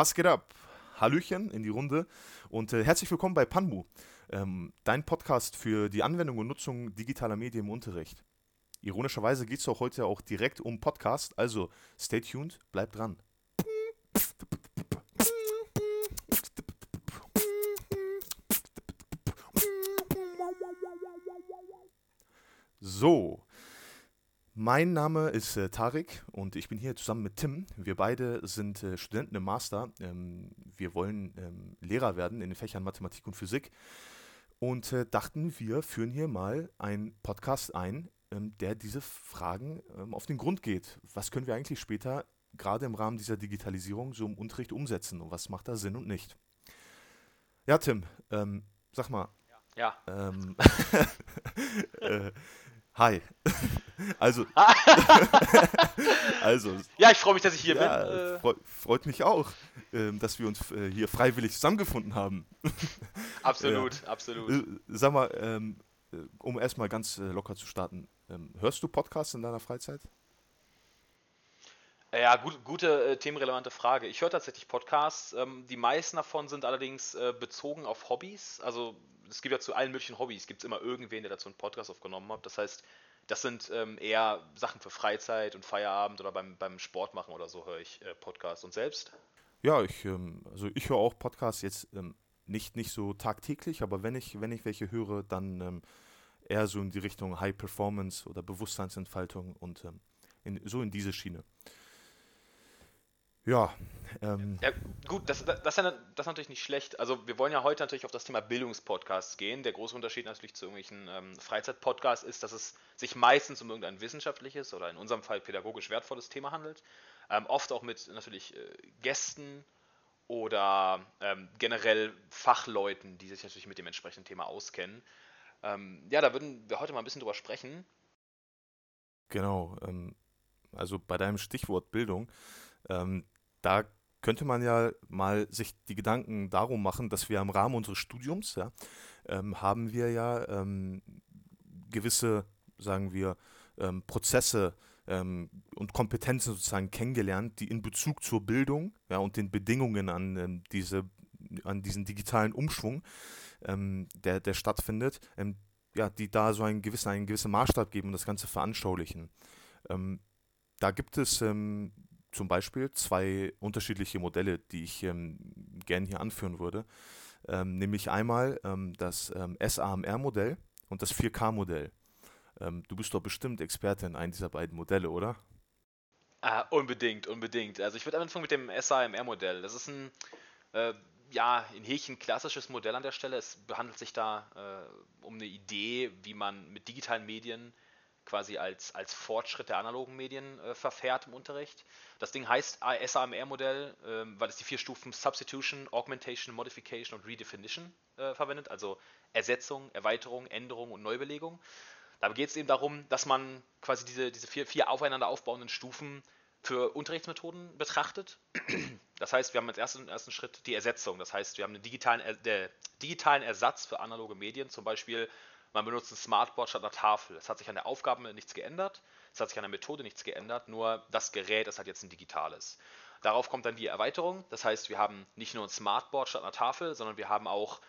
Was geht ab? Hallöchen in die Runde und äh, herzlich willkommen bei Panmu, ähm, dein Podcast für die Anwendung und Nutzung digitaler Medien im Unterricht. Ironischerweise geht es auch heute auch direkt um Podcast, also stay tuned, bleib dran. So, mein Name ist äh, Tarek und ich bin hier zusammen mit Tim. Wir beide sind äh, Studenten im Master. Ähm, wir wollen ähm, Lehrer werden in den Fächern Mathematik und Physik und äh, dachten, wir führen hier mal einen Podcast ein, ähm, der diese Fragen ähm, auf den Grund geht. Was können wir eigentlich später gerade im Rahmen dieser Digitalisierung so im Unterricht umsetzen und was macht da Sinn und nicht? Ja, Tim, ähm, sag mal. Ja. Ähm, äh, hi. Also. also. Ja, ich freue mich, dass ich hier ja, bin. Äh. Freu, freut mich auch, äh, dass wir uns äh, hier freiwillig zusammengefunden haben. absolut, absolut. Äh, sag mal, ähm, äh, um erstmal ganz äh, locker zu starten, ähm, hörst du Podcasts in deiner Freizeit? Ja, gut, gute äh, themenrelevante Frage. Ich höre tatsächlich Podcasts. Ähm, die meisten davon sind allerdings äh, bezogen auf Hobbys. Also es gibt ja zu allen möglichen Hobbys, gibt es immer irgendwen, der dazu einen Podcast aufgenommen hat. Das heißt, das sind ähm, eher Sachen für Freizeit und Feierabend oder beim, beim Sport machen oder so höre ich äh, Podcasts. Und selbst? Ja, ich, ähm, also ich höre auch Podcasts jetzt ähm, nicht, nicht so tagtäglich, aber wenn ich, wenn ich welche höre, dann ähm, eher so in die Richtung High Performance oder Bewusstseinsentfaltung und ähm, in, so in diese Schiene. Ja, ähm. ja, gut, das, das, das, ist ja, das ist natürlich nicht schlecht. Also wir wollen ja heute natürlich auf das Thema Bildungspodcasts gehen. Der große Unterschied natürlich zu irgendwelchen ähm, Freizeitpodcasts ist, dass es sich meistens um irgendein wissenschaftliches oder in unserem Fall pädagogisch wertvolles Thema handelt. Ähm, oft auch mit natürlich äh, Gästen oder ähm, generell Fachleuten, die sich natürlich mit dem entsprechenden Thema auskennen. Ähm, ja, da würden wir heute mal ein bisschen drüber sprechen. Genau, ähm, also bei deinem Stichwort Bildung ähm, da könnte man ja mal sich die Gedanken darum machen, dass wir im Rahmen unseres Studiums, ja, ähm, haben wir ja ähm, gewisse, sagen wir, ähm, Prozesse ähm, und Kompetenzen sozusagen kennengelernt, die in Bezug zur Bildung ja, und den Bedingungen an, ähm, diese, an diesen digitalen Umschwung, ähm, der, der stattfindet, ja, die da so einen gewissen, einen gewissen Maßstab geben und das Ganze veranschaulichen. da gibt es zum Beispiel zwei unterschiedliche Modelle, die ich ähm, gerne hier anführen würde. Ähm, nämlich einmal ähm, das ähm, SAMR-Modell und das 4K-Modell. Ähm, du bist doch bestimmt Experte in einem dieser beiden Modelle, oder? Ah, unbedingt, unbedingt. Also ich würde anfangen mit dem SAMR-Modell. Das ist ein, äh, ja, in Häkchen klassisches Modell an der Stelle. Es behandelt sich da äh, um eine Idee, wie man mit digitalen Medien quasi als, als Fortschritt der analogen Medien äh, verfährt im Unterricht. Das Ding heißt SAMR-Modell, äh, weil es die vier Stufen Substitution, Augmentation, Modification und Redefinition äh, verwendet, also Ersetzung, Erweiterung, Änderung und Neubelegung. Da geht es eben darum, dass man quasi diese, diese vier, vier aufeinander aufbauenden Stufen für Unterrichtsmethoden betrachtet. Das heißt, wir haben als ersten, ersten Schritt die Ersetzung. Das heißt, wir haben einen digitalen, der, digitalen Ersatz für analoge Medien, zum Beispiel man benutzt ein Smartboard statt einer Tafel. Es hat sich an der Aufgabe nichts geändert, es hat sich an der Methode nichts geändert, nur das Gerät ist halt jetzt ein digitales. Darauf kommt dann die Erweiterung, das heißt, wir haben nicht nur ein Smartboard statt einer Tafel, sondern wir haben auch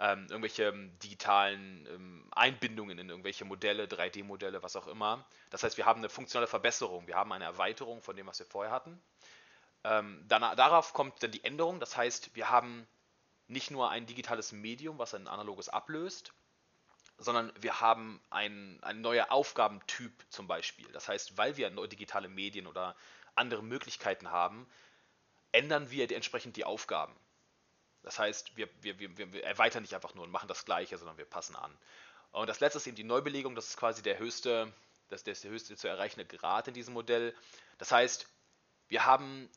ähm, irgendwelche ähm, digitalen ähm, Einbindungen in irgendwelche Modelle, 3D-Modelle, was auch immer. Das heißt, wir haben eine funktionale Verbesserung, wir haben eine Erweiterung von dem, was wir vorher hatten. Ähm, danach, darauf kommt dann die Änderung, das heißt, wir haben nicht nur ein digitales Medium, was ein analoges ablöst, sondern wir haben ein, ein neuer Aufgabentyp zum Beispiel. Das heißt, weil wir neue digitale Medien oder andere Möglichkeiten haben, ändern wir entsprechend die Aufgaben. Das heißt, wir, wir, wir, wir erweitern nicht einfach nur und machen das Gleiche, sondern wir passen an. Und das letzte ist eben die Neubelegung, das ist quasi der höchste, das, der höchste zu erreichende Grad in diesem Modell. Das heißt, wir haben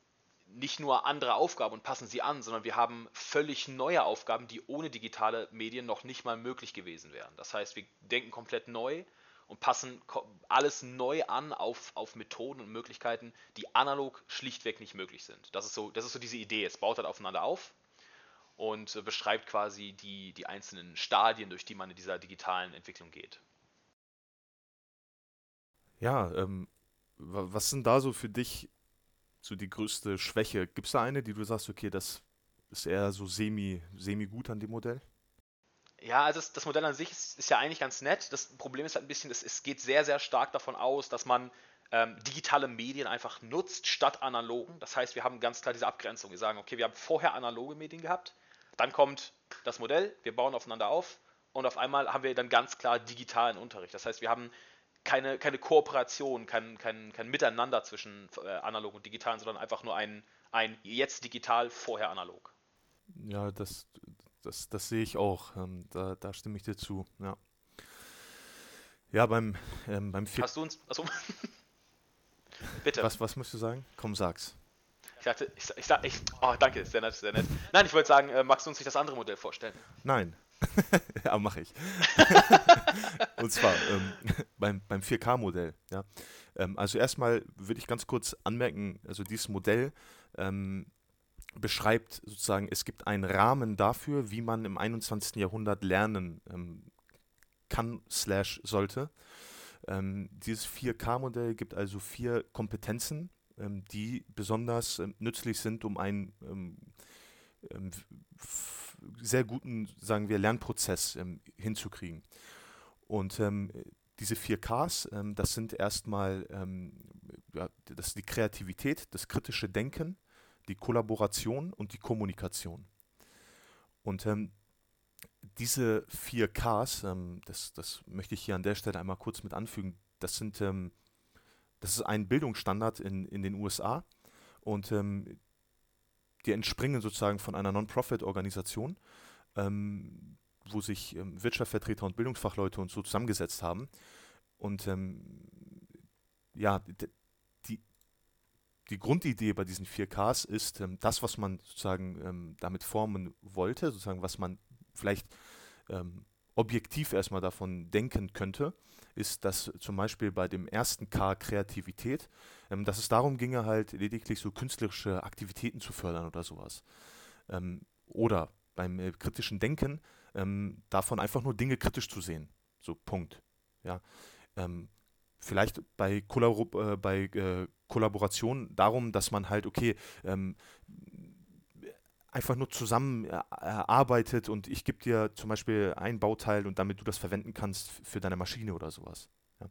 nicht nur andere Aufgaben und passen sie an, sondern wir haben völlig neue Aufgaben, die ohne digitale Medien noch nicht mal möglich gewesen wären. Das heißt, wir denken komplett neu und passen alles neu an auf, auf Methoden und Möglichkeiten, die analog schlichtweg nicht möglich sind. Das ist so, das ist so diese Idee. Es baut halt aufeinander auf und beschreibt quasi die, die einzelnen Stadien, durch die man in dieser digitalen Entwicklung geht. Ja, ähm, was sind da so für dich so die größte Schwäche? Gibt es da eine, die du sagst, okay, das ist eher so semi, semi gut an dem Modell? Ja, also das, das Modell an sich ist, ist, ja eigentlich ganz nett. Das Problem ist halt ein bisschen, es, es geht sehr, sehr stark davon aus, dass man ähm, digitale Medien einfach nutzt statt analogen. Das heißt, wir haben ganz klar diese Abgrenzung. Wir sagen, okay, wir haben vorher analoge Medien gehabt, dann kommt das Modell, wir bauen aufeinander auf und auf einmal haben wir dann ganz klar digitalen Unterricht. Das heißt, wir haben keine, keine Kooperation, kein, kein, kein Miteinander zwischen äh, analog und digitalen, sondern einfach nur ein, ein jetzt digital, vorher analog. Ja, das, das, das sehe ich auch. Ähm, da, da stimme ich dir zu. Ja, ja beim, ähm, beim Hast du uns. Achso. Bitte. Was, was musst du sagen? Komm, sag's. Ich ich, ich, ich, ich oh, danke, sehr nett, sehr nett. Nein, ich wollte sagen, äh, magst du uns nicht das andere Modell vorstellen? Nein. ja, mache ich. Und zwar ähm, beim, beim 4K-Modell. Ja. Ähm, also erstmal würde ich ganz kurz anmerken, also dieses Modell ähm, beschreibt sozusagen, es gibt einen Rahmen dafür, wie man im 21. Jahrhundert lernen ähm, kann, slash sollte. Ähm, dieses 4K-Modell gibt also vier Kompetenzen, ähm, die besonders nützlich sind, um ähm, ähm, sehr guten, sagen wir, Lernprozess ähm, hinzukriegen. Und diese 4Ks, das sind erstmal ja, das ist die Kreativität, das kritische Denken, die Kollaboration und die Kommunikation. Und ähm, diese vier Ks, ähm, das, das möchte ich hier an der Stelle einmal kurz mit anfügen, das sind, ähm, das ist ein Bildungsstandard in, in den USA und ähm, die entspringen sozusagen von einer Non-Profit-Organisation, ähm, wo sich ähm, Wirtschaftsvertreter und Bildungsfachleute und so zusammengesetzt haben. Und ähm, ja, die, die Grundidee bei diesen 4Ks ist, ähm, das, was man sozusagen ähm, damit formen wollte, sozusagen, was man vielleicht ähm, objektiv erstmal davon denken könnte, ist, dass zum Beispiel bei dem ersten K Kreativität, ähm, dass es darum ginge, halt lediglich so künstlerische Aktivitäten zu fördern oder sowas. Ähm, oder beim äh, kritischen Denken ähm, davon einfach nur Dinge kritisch zu sehen. So, Punkt. Ja. Ähm, vielleicht bei, Kollabor äh, bei äh, Kollaboration darum, dass man halt, okay, ähm, einfach nur zusammen äh, arbeitet und ich gebe dir zum Beispiel ein Bauteil und damit du das verwenden kannst für deine Maschine oder sowas. Ja.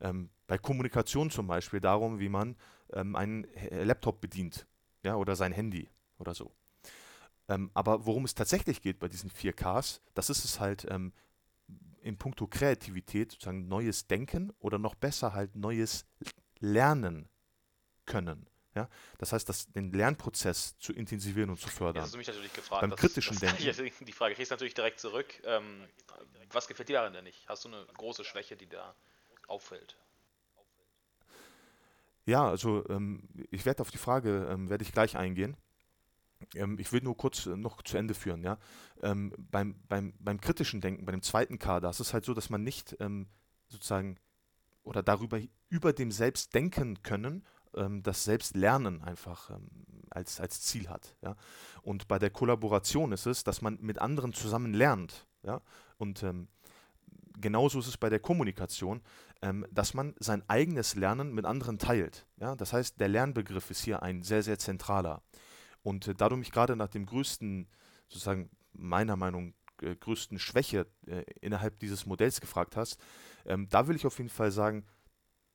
Ähm, bei Kommunikation zum Beispiel darum, wie man ähm, einen Laptop bedient ja, oder sein Handy oder so. Ähm, aber worum es tatsächlich geht bei diesen 4Ks, das ist es halt ähm, in puncto Kreativität, sozusagen neues Denken oder noch besser halt neues Lernen können. Ja? Das heißt, das, den Lernprozess zu intensivieren und zu fördern. Jetzt hast du mich natürlich gefragt. Beim kritischen das, Denken. Die Frage kriegst du natürlich direkt zurück. Ähm, was gefällt dir daran denn nicht? Hast du eine große Schwäche, die da auffällt? Ja, also ähm, ich werde auf die Frage, ähm, werde ich gleich eingehen. Ähm, ich will nur kurz äh, noch zu Ende führen. Ja? Ähm, beim, beim, beim kritischen Denken, bei dem zweiten K, da ist es halt so, dass man nicht ähm, sozusagen oder darüber über dem Selbst denken können ähm, das Selbstlernen einfach ähm, als, als Ziel hat. Ja? Und bei der Kollaboration ist es, dass man mit anderen zusammen lernt. Ja? Und ähm, genauso ist es bei der Kommunikation, ähm, dass man sein eigenes Lernen mit anderen teilt. Ja? Das heißt, der Lernbegriff ist hier ein sehr, sehr zentraler. Und äh, da du mich gerade nach dem größten, sozusagen meiner Meinung äh, größten Schwäche äh, innerhalb dieses Modells gefragt hast, ähm, da will ich auf jeden Fall sagen,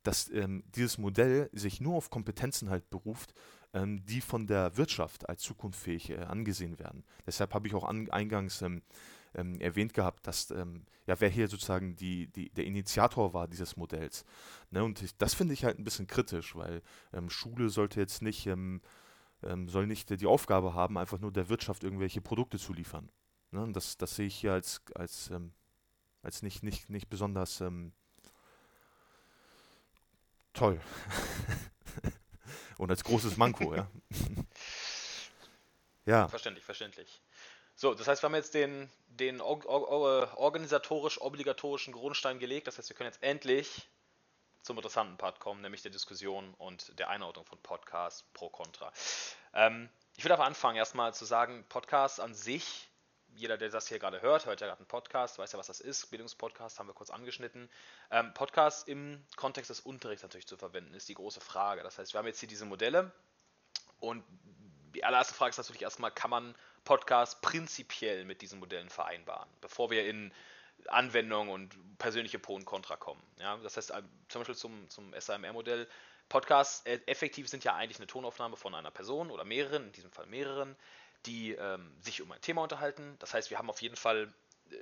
dass ähm, dieses Modell sich nur auf Kompetenzen halt beruft, ähm, die von der Wirtschaft als zukunftsfähig äh, angesehen werden. Deshalb habe ich auch an, eingangs ähm, ähm erwähnt gehabt, dass ähm, ja wer hier sozusagen die, die, der Initiator war dieses Modells. Ne? Und ich, das finde ich halt ein bisschen kritisch, weil ähm, Schule sollte jetzt nicht soll nicht die Aufgabe haben, einfach nur der Wirtschaft irgendwelche Produkte zu liefern. Ne? Das, das sehe ich hier als, als, als nicht, nicht, nicht besonders toll. Und als großes Manko, ja. ja. Verständlich, verständlich. So, das heißt, wir haben jetzt den, den or or organisatorisch-obligatorischen Grundstein gelegt. Das heißt, wir können jetzt endlich zum interessanten Part kommen, nämlich der Diskussion und der Einordnung von Podcasts pro Contra. Ähm, ich würde aber anfangen, erstmal zu sagen, Podcasts an sich jeder, der das hier gerade hört, hört ja gerade einen Podcast, weiß ja, was das ist. Bildungspodcast haben wir kurz angeschnitten. Ähm, Podcast im Kontext des Unterrichts natürlich zu verwenden, ist die große Frage. Das heißt, wir haben jetzt hier diese Modelle, Und die allererste Frage ist natürlich erstmal, kann man Podcast prinzipiell mit diesen Modellen vereinbaren, bevor wir in Anwendung und persönliche Pro und Contra kommen. Ja, das heißt, ähm, zum Beispiel zum, zum SAMR-Modell, Podcasts äh, effektiv sind ja eigentlich eine Tonaufnahme von einer Person oder mehreren, in diesem Fall mehreren, die ähm, sich um ein Thema unterhalten. Das heißt, wir haben auf jeden Fall äh,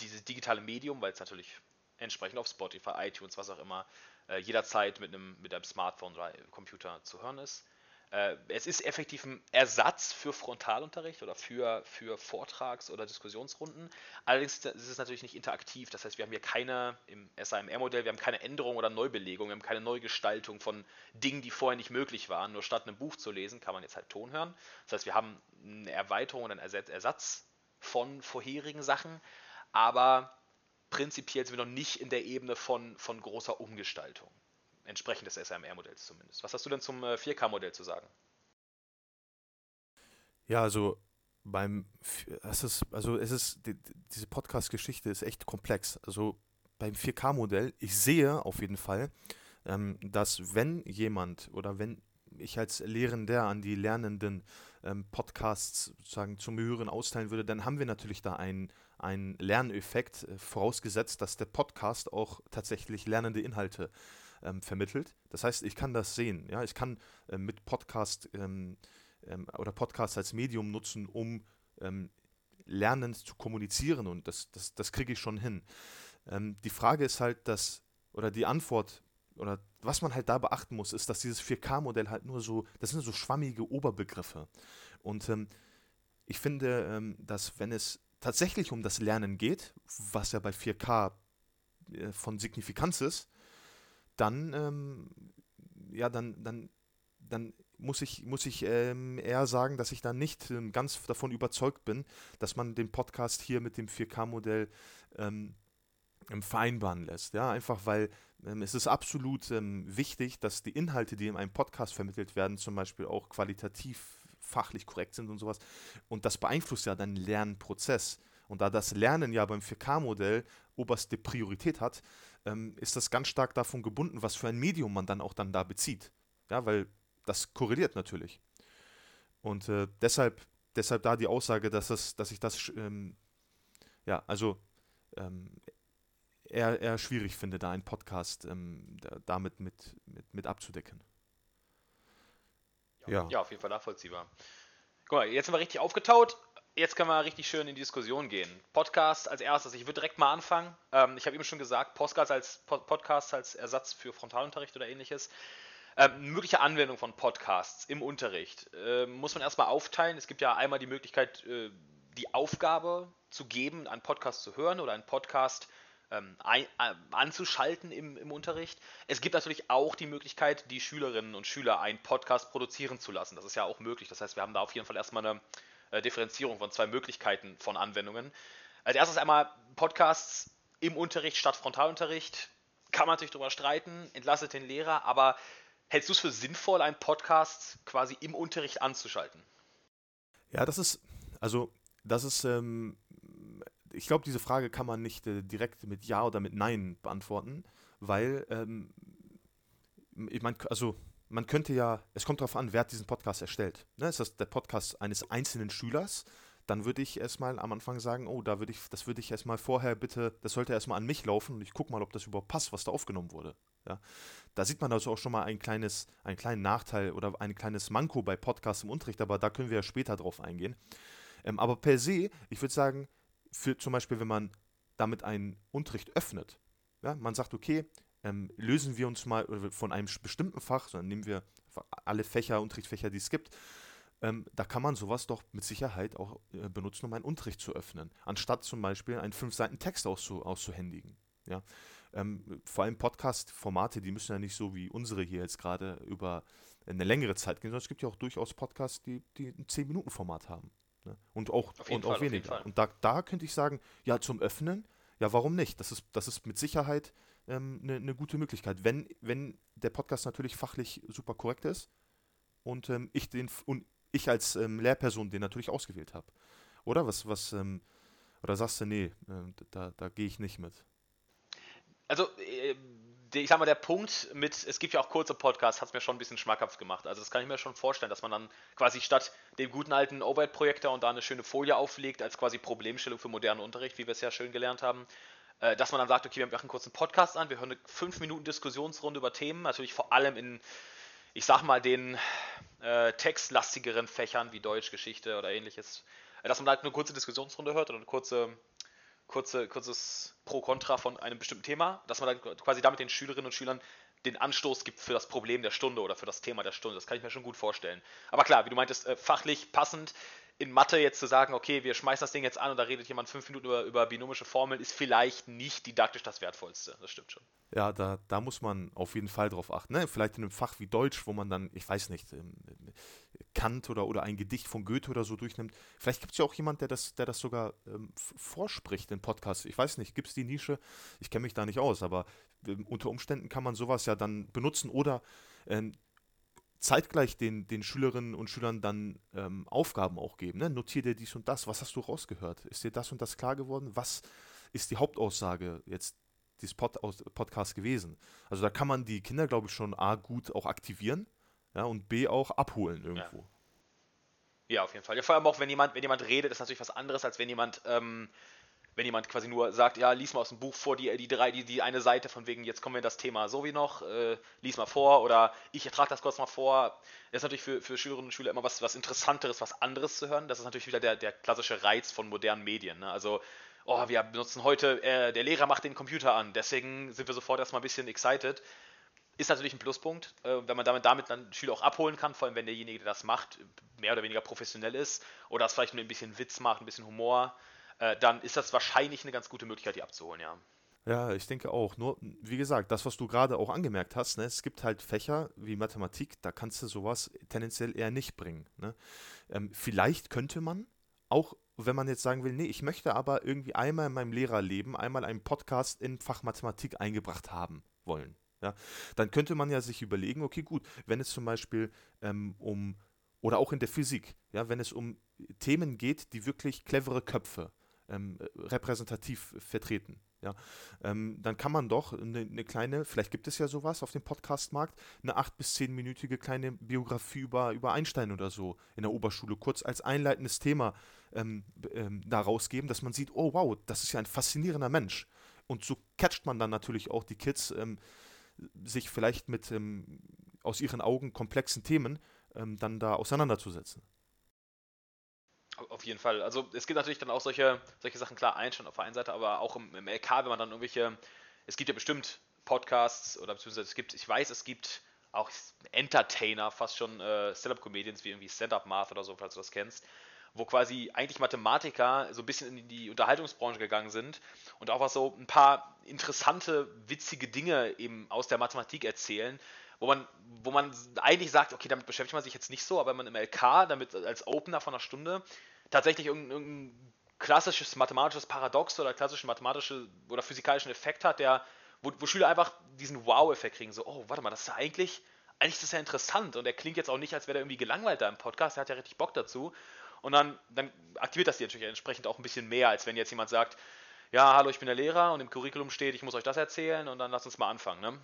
dieses digitale Medium, weil es natürlich entsprechend auf Spotify, iTunes, was auch immer, äh, jederzeit mit einem, mit einem Smartphone oder Computer zu hören ist. Äh, es ist effektiv ein Ersatz für Frontalunterricht oder für, für Vortrags- oder Diskussionsrunden. Allerdings ist es natürlich nicht interaktiv. Das heißt, wir haben hier keine, im SAMR-Modell, wir haben keine Änderung oder Neubelegung, wir haben keine Neugestaltung von Dingen, die vorher nicht möglich waren. Nur statt einem Buch zu lesen, kann man jetzt halt Ton hören. Das heißt, wir haben eine Erweiterung oder einen Ersatz von vorherigen Sachen, aber prinzipiell sind wir noch nicht in der Ebene von, von großer Umgestaltung entsprechend des SRMR-Modells zumindest. Was hast du denn zum 4K-Modell äh, zu sagen? Ja, also beim es ist, also es ist, die, diese Podcast-Geschichte ist echt komplex. Also beim 4K-Modell, ich sehe auf jeden Fall, ähm, dass wenn jemand oder wenn ich als Lehrender an die Lernenden ähm, Podcasts sozusagen zum Hören austeilen würde, dann haben wir natürlich da einen, einen Lerneffekt, äh, vorausgesetzt, dass der Podcast auch tatsächlich lernende Inhalte ähm, vermittelt. Das heißt, ich kann das sehen. Ja? Ich kann äh, mit Podcast ähm, ähm, oder Podcast als Medium nutzen, um ähm, lernend zu kommunizieren und das, das, das kriege ich schon hin. Ähm, die Frage ist halt, dass, oder die Antwort, oder was man halt da beachten muss, ist, dass dieses 4K-Modell halt nur so, das sind so schwammige Oberbegriffe. Und ähm, ich finde, dass wenn es tatsächlich um das Lernen geht, was ja bei 4K äh, von Signifikanz ist, dann, ähm, ja, dann, dann, dann muss ich, muss ich ähm, eher sagen, dass ich da nicht ähm, ganz davon überzeugt bin, dass man den Podcast hier mit dem 4K-Modell ähm, vereinbaren lässt. Ja, einfach weil ähm, es ist absolut ähm, wichtig, dass die Inhalte, die in einem Podcast vermittelt werden, zum Beispiel auch qualitativ fachlich korrekt sind und sowas. Und das beeinflusst ja deinen Lernprozess. Und da das Lernen ja beim 4K-Modell oberste Priorität hat, ähm, ist das ganz stark davon gebunden, was für ein Medium man dann auch dann da bezieht. Ja, weil das korreliert natürlich. Und äh, deshalb, deshalb da die Aussage, dass, das, dass ich das, ähm, ja, also ähm, eher, eher schwierig finde, da einen Podcast ähm, da, damit mit, mit, mit abzudecken. Ja. ja, auf jeden Fall nachvollziehbar. Guck mal, jetzt sind wir richtig aufgetaut jetzt können wir richtig schön in die Diskussion gehen. Podcast als erstes. Ich würde direkt mal anfangen. Ähm, ich habe eben schon gesagt, Podcast als, Podcast als Ersatz für Frontalunterricht oder ähnliches. Ähm, mögliche Anwendung von Podcasts im Unterricht ähm, muss man erstmal aufteilen. Es gibt ja einmal die Möglichkeit, äh, die Aufgabe zu geben, einen Podcast zu hören oder einen Podcast ähm, ein, äh, anzuschalten im, im Unterricht. Es gibt natürlich auch die Möglichkeit, die Schülerinnen und Schüler einen Podcast produzieren zu lassen. Das ist ja auch möglich. Das heißt, wir haben da auf jeden Fall erstmal eine äh, Differenzierung von zwei Möglichkeiten von Anwendungen. Als erstes einmal Podcasts im Unterricht statt Frontalunterricht. Kann man natürlich darüber streiten, entlastet den Lehrer, aber hältst du es für sinnvoll, einen Podcast quasi im Unterricht anzuschalten? Ja, das ist, also, das ist, ähm, ich glaube, diese Frage kann man nicht äh, direkt mit Ja oder mit Nein beantworten, weil, ähm, ich meine, also, man könnte ja, es kommt darauf an, wer hat diesen Podcast erstellt. Ne, ist das der Podcast eines einzelnen Schülers? Dann würde ich erstmal am Anfang sagen, oh, da würde ich, das würde ich erstmal vorher bitte, das sollte erstmal an mich laufen und ich gucke mal, ob das überhaupt passt, was da aufgenommen wurde. Ja. Da sieht man also auch schon mal ein kleines, einen kleinen Nachteil oder ein kleines Manko bei Podcasts im Unterricht, aber da können wir ja später drauf eingehen. Ähm, aber per se, ich würde sagen, für zum Beispiel, wenn man damit einen Unterricht öffnet, ja, man sagt, okay, ähm, lösen wir uns mal von einem bestimmten Fach, sondern nehmen wir alle Fächer, Unterrichtsfächer, die es gibt. Ähm, da kann man sowas doch mit Sicherheit auch äh, benutzen, um einen Unterricht zu öffnen, anstatt zum Beispiel einen fünf Seiten Text auszu auszuhändigen. Ja? Ähm, vor allem Podcast-Formate, die müssen ja nicht so wie unsere hier jetzt gerade über eine längere Zeit gehen, sondern es gibt ja auch durchaus Podcasts, die, die ein 10-Minuten-Format haben. Ne? Und auch, und Fall, auch weniger. Und da, da könnte ich sagen, ja, zum Öffnen, ja, warum nicht? Das ist, das ist mit Sicherheit ähm, eine, eine gute Möglichkeit. Wenn, wenn der Podcast natürlich fachlich super korrekt ist und ähm, ich den und ich als ähm, Lehrperson den natürlich ausgewählt habe. Oder was, was, ähm, oder sagst du, nee, äh, da, da gehe ich nicht mit? Also, äh, ich sag mal, der Punkt mit, es gibt ja auch kurze Podcasts, hat es mir schon ein bisschen schmackhaft gemacht. Also das kann ich mir schon vorstellen, dass man dann quasi statt dem guten alten Overhead-Projektor und da eine schöne Folie auflegt, als quasi Problemstellung für modernen Unterricht, wie wir es ja schön gelernt haben, äh, dass man dann sagt, okay, wir machen einen Podcast an, wir hören eine 5 Minuten Diskussionsrunde über Themen, natürlich vor allem in, ich sag mal, den äh, textlastigeren Fächern wie Deutsch, Geschichte oder ähnliches, äh, dass man halt eine kurze Diskussionsrunde hört oder eine kurze kurze, kurzes Pro-Contra von einem bestimmten Thema, dass man dann quasi damit den Schülerinnen und Schülern den Anstoß gibt für das Problem der Stunde oder für das Thema der Stunde. Das kann ich mir schon gut vorstellen. Aber klar, wie du meintest, äh, fachlich passend in Mathe jetzt zu sagen, okay, wir schmeißen das Ding jetzt an und da redet jemand fünf Minuten über, über binomische Formeln, ist vielleicht nicht didaktisch das Wertvollste. Das stimmt schon. Ja, da, da muss man auf jeden Fall drauf achten. Ne? Vielleicht in einem Fach wie Deutsch, wo man dann, ich weiß nicht, ähm, Kant oder, oder ein Gedicht von Goethe oder so durchnimmt. Vielleicht gibt es ja auch jemand, der das, der das sogar ähm, vorspricht in Podcasts. Ich weiß nicht, gibt es die Nische? Ich kenne mich da nicht aus, aber äh, unter Umständen kann man sowas ja dann benutzen oder ähm, zeitgleich den, den Schülerinnen und Schülern dann ähm, Aufgaben auch geben. Ne? Notier dir dies und das. Was hast du rausgehört? Ist dir das und das klar geworden? Was ist die Hauptaussage jetzt dieses Pod Podcast gewesen? Also da kann man die Kinder, glaube ich, schon A gut auch aktivieren ja, und B auch abholen irgendwo. Ja. ja. auf jeden Fall. Ja, vor allem auch, wenn jemand, wenn jemand redet, ist natürlich was anderes, als wenn jemand, ähm, wenn jemand quasi nur sagt, ja, lies mal aus dem Buch vor, die, die drei, die, die eine Seite von wegen, jetzt kommen wir in das Thema so wie noch, äh, lies mal vor oder ich trage das kurz mal vor. Das ist natürlich für, für Schülerinnen und Schüler immer was, was Interessanteres, was anderes zu hören. Das ist natürlich wieder der, der klassische Reiz von modernen Medien. Ne? Also oh, wir benutzen heute, äh, der Lehrer macht den Computer an, deswegen sind wir sofort erstmal ein bisschen excited. Ist natürlich ein Pluspunkt, äh, wenn man damit, damit dann Schüler auch abholen kann, vor allem wenn derjenige, der das macht, mehr oder weniger professionell ist oder es vielleicht nur ein bisschen Witz macht, ein bisschen Humor, äh, dann ist das wahrscheinlich eine ganz gute Möglichkeit, die abzuholen, ja. Ja, ich denke auch. Nur, wie gesagt, das, was du gerade auch angemerkt hast, ne, es gibt halt Fächer wie Mathematik, da kannst du sowas tendenziell eher nicht bringen. Ne? Ähm, vielleicht könnte man, auch wenn man jetzt sagen will, nee, ich möchte aber irgendwie einmal in meinem Lehrerleben einmal einen Podcast in Fach Mathematik eingebracht haben wollen. Ja, dann könnte man ja sich überlegen, okay, gut, wenn es zum Beispiel ähm, um, oder auch in der Physik, ja, wenn es um Themen geht, die wirklich clevere Köpfe ähm, repräsentativ vertreten, ja, ähm, dann kann man doch eine, eine, kleine, vielleicht gibt es ja sowas auf dem Podcastmarkt, eine acht- bis zehnminütige kleine Biografie über, über Einstein oder so in der Oberschule kurz als einleitendes Thema ähm, ähm, da rausgeben, dass man sieht, oh wow, das ist ja ein faszinierender Mensch. Und so catcht man dann natürlich auch die Kids, ähm, sich vielleicht mit ähm, aus ihren Augen komplexen Themen ähm, dann da auseinanderzusetzen. Auf jeden Fall. Also es gibt natürlich dann auch solche, solche Sachen, klar, Einstein auf der einen Seite, aber auch im, im LK, wenn man dann irgendwelche, es gibt ja bestimmt Podcasts oder beziehungsweise es gibt, ich weiß, es gibt auch Entertainer, fast schon äh, Stand-Up-Comedians wie irgendwie Stand-Up Math oder so, falls du das kennst, wo quasi eigentlich Mathematiker so ein bisschen in die Unterhaltungsbranche gegangen sind und auch was so ein paar interessante, witzige Dinge eben aus der Mathematik erzählen, wo man, wo man eigentlich sagt, okay, damit beschäftigt man sich jetzt nicht so, aber wenn man im LK damit als Opener von einer Stunde tatsächlich irgendein, irgendein klassisches mathematisches Paradox oder klassischen mathematischen oder physikalischen Effekt hat, der, wo, wo Schüler einfach diesen Wow-Effekt kriegen, so, oh, warte mal, das ist ja eigentlich, eigentlich ist das ja interessant und er klingt jetzt auch nicht, als wäre er irgendwie gelangweilt da im Podcast, er hat ja richtig Bock dazu und dann, dann aktiviert das die natürlich entsprechend auch ein bisschen mehr, als wenn jetzt jemand sagt, ja, hallo, ich bin der Lehrer und im Curriculum steht, ich muss euch das erzählen und dann lasst uns mal anfangen, ne?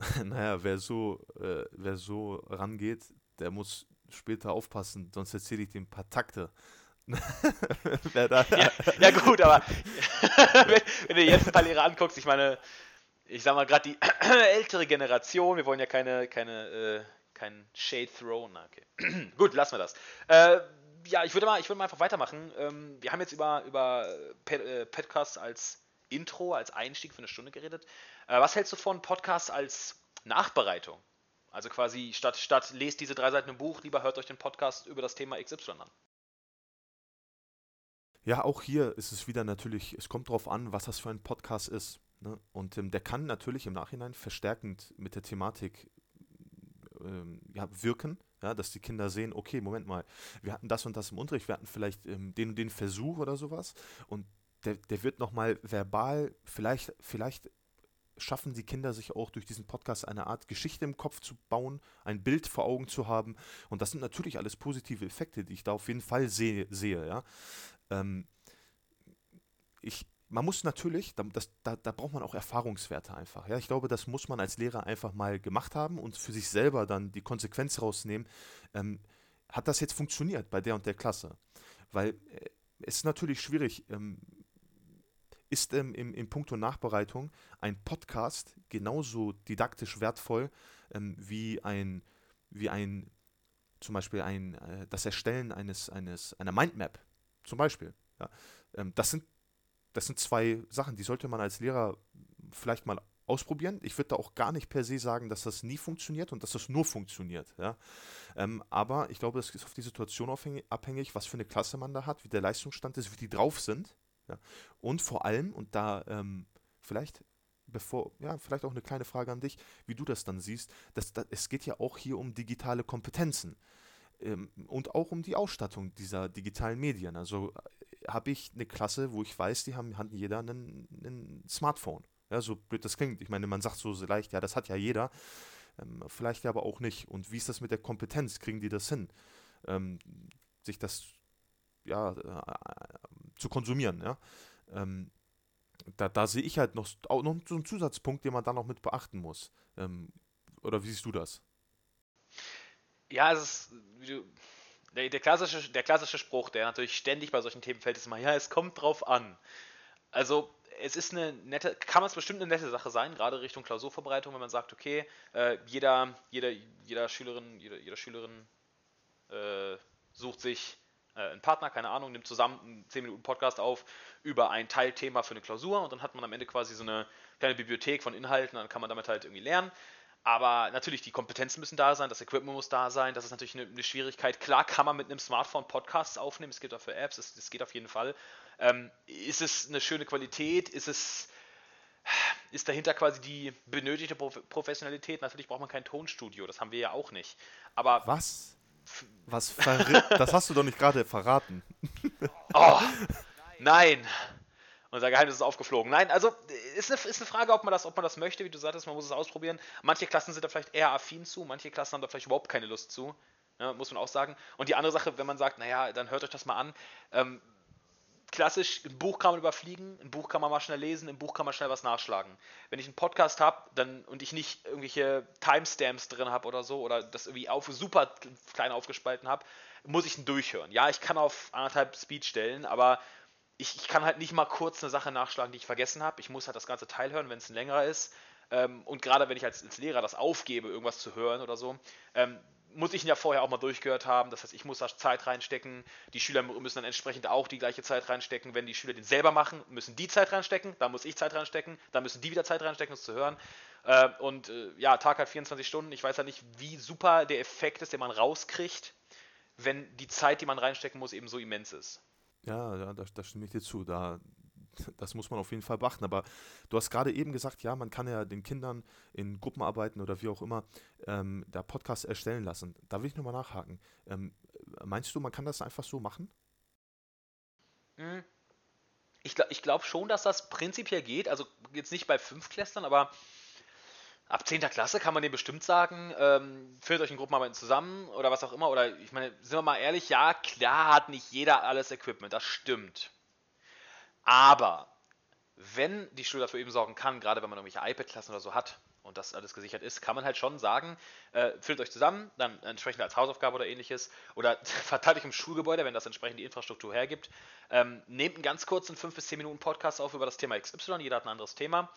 naja, wer so, äh, wer so rangeht, der muss später aufpassen, sonst erzähle ich dir ein paar Takte. ja, ja, gut, aber wenn, wenn, du jetzt ein paar Lehrer anguckst, ich meine, ich sag mal gerade die ältere Generation, wir wollen ja keine, keine, äh, kein Shade thrown, okay. gut, lassen wir das. Äh, ja, ich würde mal, ich würde mal einfach weitermachen. Ähm, wir haben jetzt über, über äh, Podcasts als Intro, als Einstieg für eine Stunde geredet. Äh, was hältst du von Podcasts als Nachbereitung? Also quasi statt, statt lest diese drei Seiten im Buch, lieber hört euch den Podcast über das Thema XY an. Ja, auch hier ist es wieder natürlich, es kommt darauf an, was das für ein Podcast ist. Ne? Und ähm, der kann natürlich im Nachhinein verstärkend mit der Thematik ähm, ja, wirken, ja, dass die Kinder sehen, okay, Moment mal, wir hatten das und das im Unterricht, wir hatten vielleicht ähm, den und den Versuch oder sowas und der, der wird nochmal verbal, vielleicht, vielleicht schaffen die Kinder sich auch durch diesen Podcast eine Art Geschichte im Kopf zu bauen, ein Bild vor Augen zu haben. Und das sind natürlich alles positive Effekte, die ich da auf jeden Fall sehe. sehe ja. Ähm, ich, man muss natürlich, das, da, da braucht man auch Erfahrungswerte einfach. Ja? Ich glaube, das muss man als Lehrer einfach mal gemacht haben und für sich selber dann die Konsequenz rausnehmen. Ähm, hat das jetzt funktioniert bei der und der Klasse? Weil äh, es ist natürlich schwierig, ähm, ist ähm, im, im Punkto Nachbereitung ein Podcast genauso didaktisch wertvoll ähm, wie ein, wie ein, zum Beispiel ein, äh, das Erstellen eines, eines, einer Mindmap, zum Beispiel. Ja? Ähm, das sind das sind zwei Sachen, die sollte man als Lehrer vielleicht mal ausprobieren. Ich würde da auch gar nicht per se sagen, dass das nie funktioniert und dass das nur funktioniert. Ja? Ähm, aber ich glaube, das ist auf die Situation abhängig, was für eine Klasse man da hat, wie der Leistungsstand ist, wie die drauf sind. Ja? Und vor allem, und da ähm, vielleicht bevor, ja, vielleicht auch eine kleine Frage an dich, wie du das dann siehst, dass, dass es geht ja auch hier um digitale Kompetenzen ähm, und auch um die Ausstattung dieser digitalen Medien. Also habe ich eine Klasse, wo ich weiß, die haben, hat jeder ein Smartphone. Ja, so blöd das klingt. Ich meine, man sagt so leicht, ja, das hat ja jeder. Ähm, vielleicht aber auch nicht. Und wie ist das mit der Kompetenz? Kriegen die das hin? Ähm, sich das ja, äh, zu konsumieren, ja. Ähm, da, da sehe ich halt noch, auch noch so einen Zusatzpunkt, den man da noch mit beachten muss. Ähm, oder wie siehst du das? Ja, es ist, du, der, der, klassische, der klassische Spruch, der natürlich ständig bei solchen Themen fällt, ist immer, ja, es kommt drauf an. Also es ist eine nette, kann man es bestimmt eine nette Sache sein, gerade Richtung Klausurvorbereitung, wenn man sagt, okay, äh, jeder, jeder, jeder Schülerin, jeder, jeder Schülerin äh, sucht sich äh, einen Partner, keine Ahnung, nimmt zusammen einen 10 Minuten Podcast auf über ein Teilthema für eine Klausur und dann hat man am Ende quasi so eine kleine Bibliothek von Inhalten, dann kann man damit halt irgendwie lernen. Aber natürlich, die Kompetenzen müssen da sein, das Equipment muss da sein, das ist natürlich eine, eine Schwierigkeit. Klar kann man mit einem Smartphone Podcasts aufnehmen, es geht auch für Apps, es, es geht auf jeden Fall. Ähm, ist es eine schöne Qualität? Ist es ist dahinter quasi die benötigte Professionalität? Natürlich braucht man kein Tonstudio, das haben wir ja auch nicht. Aber was? Was das hast du doch nicht gerade verraten. Oh, nein. Unser Geheimnis ist aufgeflogen. Nein, also ist eine, ist eine Frage, ob man, das, ob man das möchte, wie du sagtest, man muss es ausprobieren. Manche Klassen sind da vielleicht eher affin zu, manche Klassen haben da vielleicht überhaupt keine Lust zu. Ja, muss man auch sagen. Und die andere Sache, wenn man sagt, naja, dann hört euch das mal an. Ähm, klassisch, ein Buch kann man überfliegen, ein Buch kann man mal schnell lesen, im Buch kann man schnell was nachschlagen. Wenn ich einen Podcast habe und ich nicht irgendwelche Timestamps drin habe oder so, oder das irgendwie auf, super klein aufgespalten habe, muss ich ihn durchhören. Ja, ich kann auf anderthalb Speed stellen, aber ich, ich, kann halt nicht mal kurz eine Sache nachschlagen, die ich vergessen habe. Ich muss halt das ganze Teil hören, wenn es ein längerer ist. Ähm, und gerade wenn ich als, als, Lehrer das aufgebe, irgendwas zu hören oder so, ähm, muss ich ihn ja vorher auch mal durchgehört haben. Das heißt, ich muss da Zeit reinstecken. Die Schüler müssen dann entsprechend auch die gleiche Zeit reinstecken. Wenn die Schüler den selber machen, müssen die Zeit reinstecken. Da muss ich Zeit reinstecken. Da müssen die wieder Zeit reinstecken, um es zu hören. Äh, und äh, ja, Tag hat 24 Stunden. Ich weiß ja nicht, wie super der Effekt ist, den man rauskriegt, wenn die Zeit, die man reinstecken muss, eben so immens ist. Ja, ja da, da stimme ich dir zu. Da, das muss man auf jeden Fall beachten. Aber du hast gerade eben gesagt, ja, man kann ja den Kindern in Gruppenarbeiten oder wie auch immer ähm, da Podcasts erstellen lassen. Da will ich nochmal nachhaken. Ähm, meinst du, man kann das einfach so machen? Hm. Ich, glaube schon, dass das prinzipiell geht. Also jetzt nicht bei Fünftklässlern, aber ab 10. Klasse kann man dem bestimmt sagen, ähm, führt euch in Gruppenarbeiten zusammen oder was auch immer. Oder ich meine, sind wir mal ehrlich, ja, klar hat nicht jeder alles Equipment, das stimmt. Aber wenn die Schule dafür eben sorgen kann, gerade wenn man irgendwelche iPad-Klassen oder so hat und das alles gesichert ist, kann man halt schon sagen, äh, führt euch zusammen, dann entsprechend als Hausaufgabe oder ähnliches oder verteilt euch im Schulgebäude, wenn das entsprechend die Infrastruktur hergibt. Ähm, nehmt einen ganz kurzen 5 bis 10 Minuten Podcast auf über das Thema XY, jeder hat ein anderes Thema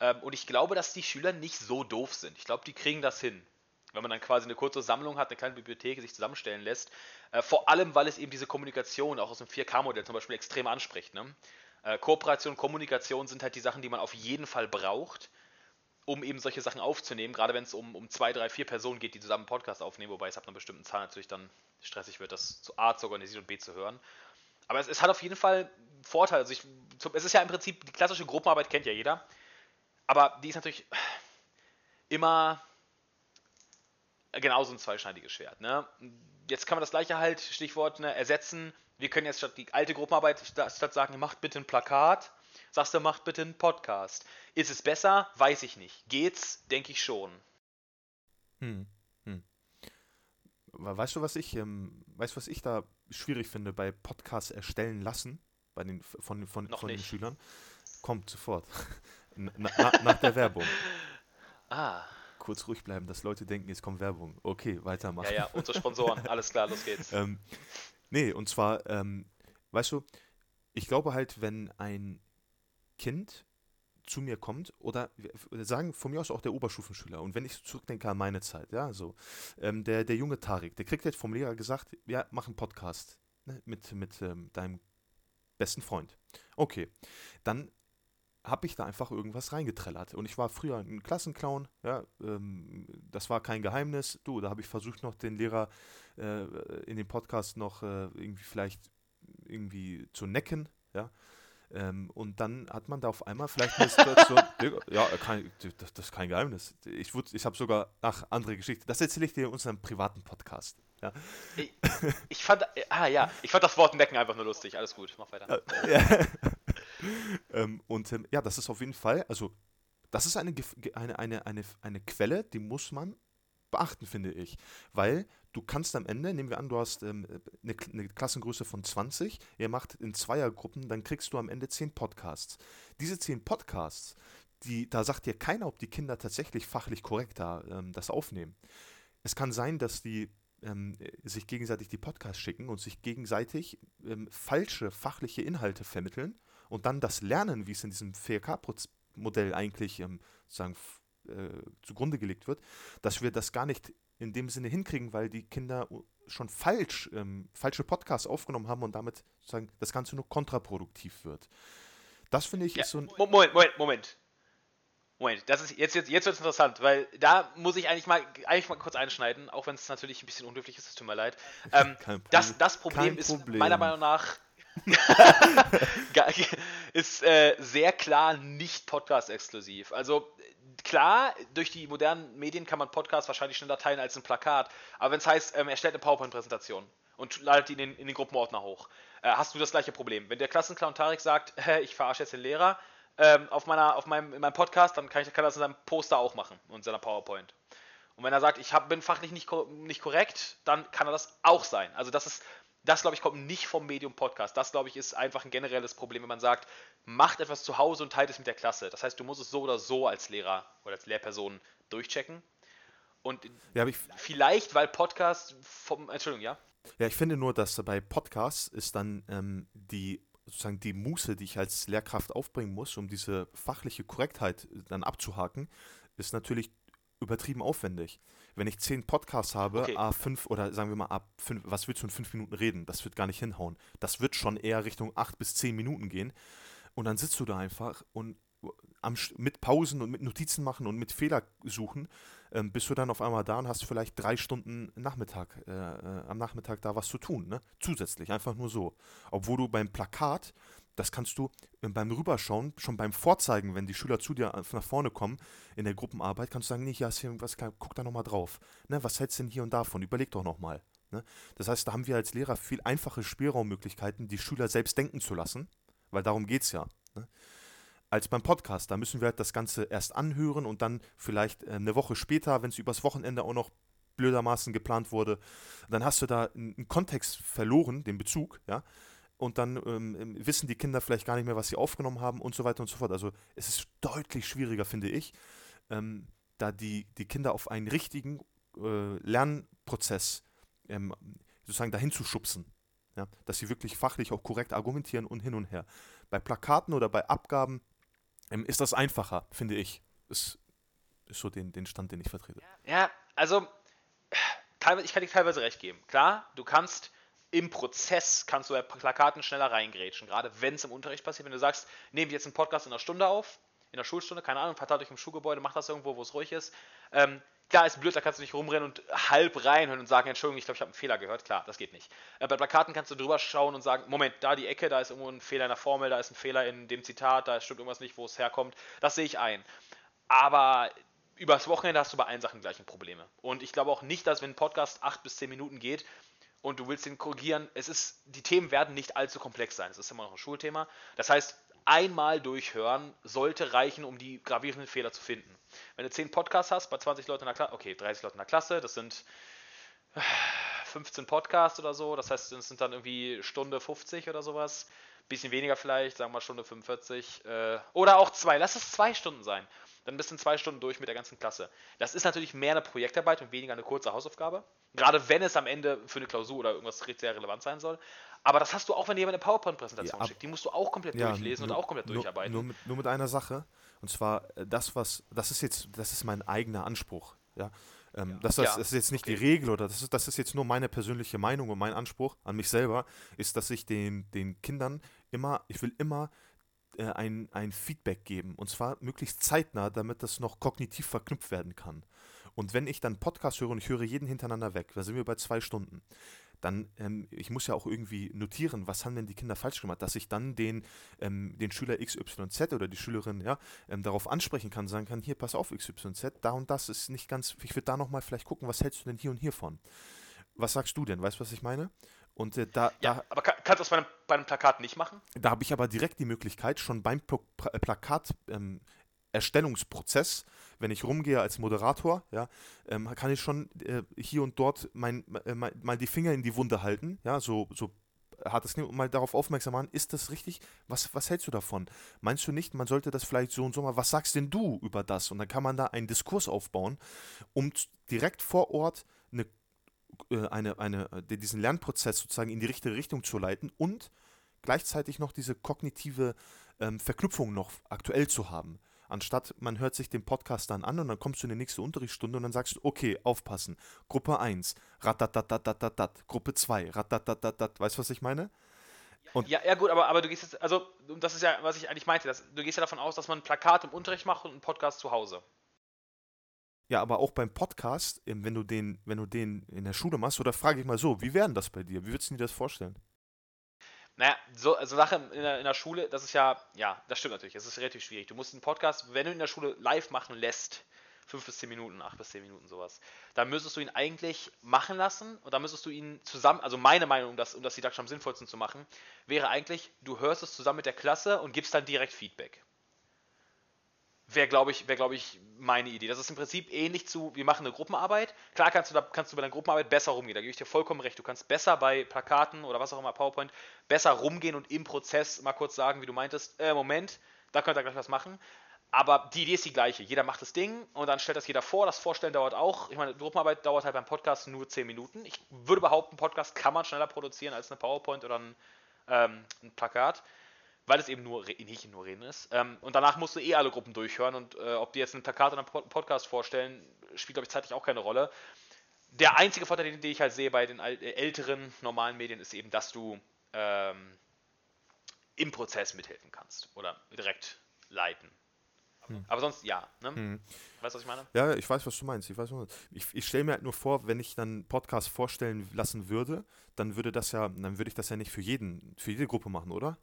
ähm, und ich glaube, dass die Schüler nicht so doof sind. Ich glaube, die kriegen das hin. Wenn man dann quasi eine kurze Sammlung hat, eine kleine Bibliothek sich zusammenstellen lässt. Äh, vor allem, weil es eben diese Kommunikation auch aus dem 4K-Modell zum Beispiel extrem anspricht. Ne? Äh, Kooperation, Kommunikation sind halt die Sachen, die man auf jeden Fall braucht, um eben solche Sachen aufzunehmen. Gerade wenn es um, um zwei, drei, vier Personen geht, die zusammen einen Podcast aufnehmen, wobei es ab einer bestimmten Zahl natürlich dann stressig wird, das zu A zu organisieren und B zu hören. Aber es, es hat auf jeden Fall Vorteile. Also ich, es ist ja im Prinzip, die klassische Gruppenarbeit kennt ja jeder. Aber die ist natürlich immer genauso ein zweischneidiges Schwert. Ne? Jetzt kann man das gleiche halt, Stichwort, ne, ersetzen. Wir können jetzt statt die alte Gruppenarbeit, statt sagen, macht bitte ein Plakat, sagst du, macht bitte einen Podcast. Ist es besser? Weiß ich nicht. Geht's? Denke ich schon. Hm. Hm. Weißt du, was ich, ähm, weißt was ich da schwierig finde bei Podcasts erstellen lassen, bei den, von, von, von den Schülern? Kommt sofort. na, na, nach der Werbung. Ah. Kurz ruhig bleiben, dass Leute denken, es kommt Werbung. Okay, weitermachen. Ja, ja, unsere Sponsoren. Alles klar, los geht's. ähm, nee, und zwar, ähm, weißt du, ich glaube halt, wenn ein Kind zu mir kommt oder sagen von mir aus auch der Oberstufenschüler und wenn ich zurückdenke an meine Zeit, ja, so, ähm, der, der junge Tarik, der kriegt jetzt vom Lehrer gesagt, ja, mach einen Podcast ne, mit, mit ähm, deinem besten Freund. Okay, dann habe ich da einfach irgendwas reingetrellert. Und ich war früher ein Klassenclown, ja, ähm, das war kein Geheimnis. Du, da habe ich versucht noch den Lehrer äh, in dem Podcast noch äh, irgendwie vielleicht irgendwie zu necken, ja. Ähm, und dann hat man da auf einmal vielleicht eine Situation, ja, kein, das, das, ist kein Geheimnis. Ich, ich habe sogar, ach, andere Geschichte. Das erzähle ich dir in unserem privaten Podcast. Ja. Ich, ich, fand, ah ja, ich fand das Wort Necken einfach nur lustig. Alles gut, mach weiter. Ja. Ähm, und ähm, ja, das ist auf jeden Fall, also das ist eine, eine, eine, eine, eine Quelle, die muss man beachten, finde ich. Weil du kannst am Ende, nehmen wir an, du hast ähm, eine, eine, Klassengröße von 20, ihr macht in Zweiergruppen, dann kriegst du am Ende 10 Podcasts. Diese 10 Podcasts, die, da sagt dir keiner, ob die Kinder tatsächlich fachlich korrekt da, ähm, das aufnehmen. Es kann sein, dass die ähm, sich gegenseitig die Podcasts schicken und sich gegenseitig ähm, falsche fachliche Inhalte vermitteln und dann das Lernen, wie es in diesem 4K-Modell eigentlich ähm, sozusagen äh, zugrunde gelegt wird, dass wir das gar nicht in dem Sinne hinkriegen, weil die Kinder schon falsch, ähm, falsche Podcasts aufgenommen haben und damit sozusagen das Ganze nur kontraproduktiv wird. Das finde ich ja, ist so ein. Moment, Moment, Moment. Moment, das ist jetzt, jetzt, jetzt wird es interessant, weil da muss ich eigentlich mal, eigentlich mal kurz einschneiden, auch wenn es natürlich ein bisschen unhöflich ist, es tut mir leid. Ähm, das, das Problem, ist meiner Meinung nach ist äh, sehr klar nicht Podcast-exklusiv. Also klar, durch die modernen Medien kann man Podcasts wahrscheinlich schneller teilen als ein Plakat, aber wenn es heißt, ähm, erstellt eine PowerPoint-Präsentation und ladet ihn in, in, den Gruppenordner hoch, äh, hast du das gleiche Problem. Wenn der Klassenclown Tarek sagt, ich verarsche jetzt den Lehrer, ähm, auf, meiner, auf meinem, in meinem Podcast, dann kann, ich, kann er das in seinem Poster auch machen und in seiner PowerPoint. Und wenn er sagt, ich hab, bin fachlich nicht, nicht korrekt, dann kann er das auch sein. Also das ist, das glaube ich, kommt nicht vom Medium Podcast. Das glaube ich ist einfach ein generelles Problem, wenn man sagt, macht etwas zu Hause und teilt es mit der Klasse. Das heißt, du musst es so oder so als Lehrer oder als Lehrperson durchchecken. Und ja, vielleicht, weil Podcast vom, Entschuldigung, ja? Ja, ich finde nur, dass bei Podcasts ist dann ähm, die sozusagen die Muße, die ich als Lehrkraft aufbringen muss, um diese fachliche Korrektheit dann abzuhaken, ist natürlich übertrieben aufwendig. Wenn ich zehn Podcasts habe, okay. A5 oder sagen wir mal ab 5, was willst du in fünf Minuten reden? Das wird gar nicht hinhauen. Das wird schon eher Richtung acht bis zehn Minuten gehen. Und dann sitzt du da einfach und am, mit Pausen und mit Notizen machen und mit Fehler suchen, ähm, bist du dann auf einmal da und hast vielleicht drei Stunden Nachmittag, äh, äh, am Nachmittag da was zu tun, ne? Zusätzlich, einfach nur so. Obwohl du beim Plakat, das kannst du äh, beim Rüberschauen, schon beim Vorzeigen, wenn die Schüler zu dir nach vorne kommen in der Gruppenarbeit, kannst du sagen, nee, hier hast du irgendwas, guck da nochmal drauf. Ne? Was hältst du denn hier und davon? Überleg doch nochmal. Ne? Das heißt, da haben wir als Lehrer viel einfache Spielraummöglichkeiten, die Schüler selbst denken zu lassen, weil darum geht es ja. Ne? als beim Podcast. Da müssen wir halt das Ganze erst anhören und dann vielleicht äh, eine Woche später, wenn es übers Wochenende auch noch blödermaßen geplant wurde, dann hast du da einen Kontext verloren, den Bezug, ja. Und dann ähm, ähm, wissen die Kinder vielleicht gar nicht mehr, was sie aufgenommen haben und so weiter und so fort. Also es ist deutlich schwieriger, finde ich, ähm, da die, die Kinder auf einen richtigen äh, Lernprozess ähm, sozusagen dahin zu schubsen. Ja? Dass sie wirklich fachlich auch korrekt argumentieren und hin und her. Bei Plakaten oder bei Abgaben ähm, ist das einfacher, finde ich. Ist, ist so den, den Stand, den ich vertrete. Ja, also ich kann dir teilweise recht geben. Klar, du kannst im Prozess kannst du bei Plakaten schneller reingrätschen, gerade wenn es im Unterricht passiert. Wenn du sagst, wir jetzt einen Podcast in einer Stunde auf, in der Schulstunde, keine Ahnung, verteilt euch im Schulgebäude, macht das irgendwo, wo es ruhig ist. Ähm, klar, ist blöd, da kannst du nicht rumrennen und halb reinhören und sagen, Entschuldigung, ich glaube, ich habe einen Fehler gehört. Klar, das geht nicht. Äh, bei Plakaten kannst du drüber schauen und sagen, Moment, da die Ecke, da ist irgendwo ein Fehler in der Formel, da ist ein Fehler in dem Zitat, da stimmt irgendwas nicht, wo es herkommt. Das sehe ich ein. Aber übers Wochenende hast du bei allen Sachen gleiche Probleme. Und ich glaube auch nicht, dass wenn ein Podcast acht bis zehn Minuten geht, und du willst den korrigieren, es ist, die Themen werden nicht allzu komplex sein. Es ist immer noch ein Schulthema. Das heißt, einmal durchhören sollte reichen, um die gravierenden Fehler zu finden. Wenn du 10 Podcasts hast, bei 20 Leuten in der Klasse, okay, 30 Leute in der Klasse, das sind 15 Podcasts oder so. Das heißt, es sind dann irgendwie Stunde 50 oder sowas. Bisschen weniger vielleicht, sagen wir Stunde 45. Äh, oder auch zwei. Lass es zwei Stunden sein. Dann bist du in zwei Stunden durch mit der ganzen Klasse. Das ist natürlich mehr eine Projektarbeit und weniger eine kurze Hausaufgabe. Gerade wenn es am Ende für eine Klausur oder irgendwas sehr relevant sein soll. Aber das hast du auch, wenn jemand eine PowerPoint-Präsentation ja, schickt. Die musst du auch komplett ja, durchlesen nur, und auch komplett nur, durcharbeiten. Nur mit, nur mit einer Sache. Und zwar äh, das, was, das ist jetzt, das ist mein eigener Anspruch. Ja. Ähm, ja. Das, das, das, ist jetzt nicht okay. die Regel oder das ist, das ist jetzt nur meine persönliche Meinung und mein Anspruch an mich selber, ist, dass ich den, den Kindern immer, ich will immer äh, ein, ein Feedback geben. Und zwar möglichst zeitnah, damit das noch kognitiv verknüpft werden kann. Und wenn ich dann Podcast höre und ich höre jeden hintereinander weg, da sind wir bei zwei Stunden, dann, ähm, ich muss ja auch irgendwie notieren, was haben denn die Kinder falsch gemacht, dass ich dann den, ähm, den Schüler XYZ oder die Schülerin ja, ähm, darauf ansprechen kann, sagen kann, hier, pass auf XYZ, da und das ist nicht ganz, ich würde da nochmal vielleicht gucken, was hältst du denn hier und hier von? Was sagst du denn? Weißt du, was ich meine? Und äh, da, ja, da, aber kann, kannst du das bei einem, bei einem, Plakat nicht machen? Da habe ich aber direkt die Möglichkeit, schon beim Pl Plakat ähm, Erstellungsprozess, wenn ich rumgehe als Moderator, ja, ähm, kann ich schon äh, hier und dort mein, äh, mal, mal die Finger in die Wunde halten, ja, so, so hat es mal darauf aufmerksam machen, ist das richtig? Was, was hältst du davon? Meinst du nicht, man sollte das vielleicht so und so mal, was sagst denn du über das? Und dann kann man da einen Diskurs aufbauen, um direkt vor Ort eine, äh, eine, eine, äh, diesen Lernprozess sozusagen in die richtige Richtung zu leiten und gleichzeitig noch diese kognitive ähm, Verknüpfung noch aktuell zu haben. Anstatt man hört sich den Podcast dann an und dann kommst du in die nächste Unterrichtsstunde und dann sagst du, okay, aufpassen. Gruppe 1, ratatatatatatat, Gruppe 2, ratatatatat, weißt du, was ich meine? Und ja, ja, gut, aber, aber du gehst jetzt, also das ist ja, was ich eigentlich meinte, dass, du gehst ja davon aus, dass man ein Plakat im Unterricht macht und einen Podcast zu Hause. Ja, aber auch beim Podcast, wenn du den, wenn du den in der Schule machst, oder frage ich mal so, wie wäre das bei dir? Wie würdest du dir das vorstellen? Naja, so also Sache in der, in der Schule, das ist ja, ja, das stimmt natürlich, es ist relativ schwierig. Du musst einen Podcast, wenn du in der Schule live machen lässt, fünf bis zehn Minuten, acht bis zehn Minuten sowas, dann müsstest du ihn eigentlich machen lassen und dann müsstest du ihn zusammen, also meine Meinung, um das, um das didaktisch am sinnvollsten zu machen, wäre eigentlich, du hörst es zusammen mit der Klasse und gibst dann direkt Feedback. Wäre, glaube ich, wär, glaub ich, meine Idee. Das ist im Prinzip ähnlich zu, wir machen eine Gruppenarbeit. Klar kannst du, da, kannst du bei der Gruppenarbeit besser rumgehen, da gebe ich dir vollkommen recht. Du kannst besser bei Plakaten oder was auch immer, PowerPoint, besser rumgehen und im Prozess mal kurz sagen, wie du meintest, äh, Moment, da könnt ihr gleich was machen. Aber die Idee ist die gleiche. Jeder macht das Ding und dann stellt das jeder vor. Das Vorstellen dauert auch. Ich meine, Gruppenarbeit dauert halt beim Podcast nur 10 Minuten. Ich würde behaupten, Podcast kann man schneller produzieren als eine PowerPoint oder ein, ähm, ein Plakat weil es eben nur nicht nur Reden ist. Ähm, und danach musst du eh alle Gruppen durchhören und äh, ob die jetzt ein Plakat oder einen Podcast vorstellen, spielt, glaube ich, zeitlich auch keine Rolle. Der einzige Vorteil, den, den ich halt sehe bei den äh, älteren normalen Medien, ist eben, dass du ähm, im Prozess mithelfen kannst oder direkt leiten. Hm. Aber sonst ja. Ne? Hm. Weißt du, was ich meine? Ja, ich weiß, was du meinst. Ich, ich, ich stelle mir halt nur vor, wenn ich dann Podcast vorstellen lassen würde, dann würde das ja, dann würde ich das ja nicht für jeden, für jede Gruppe machen, oder?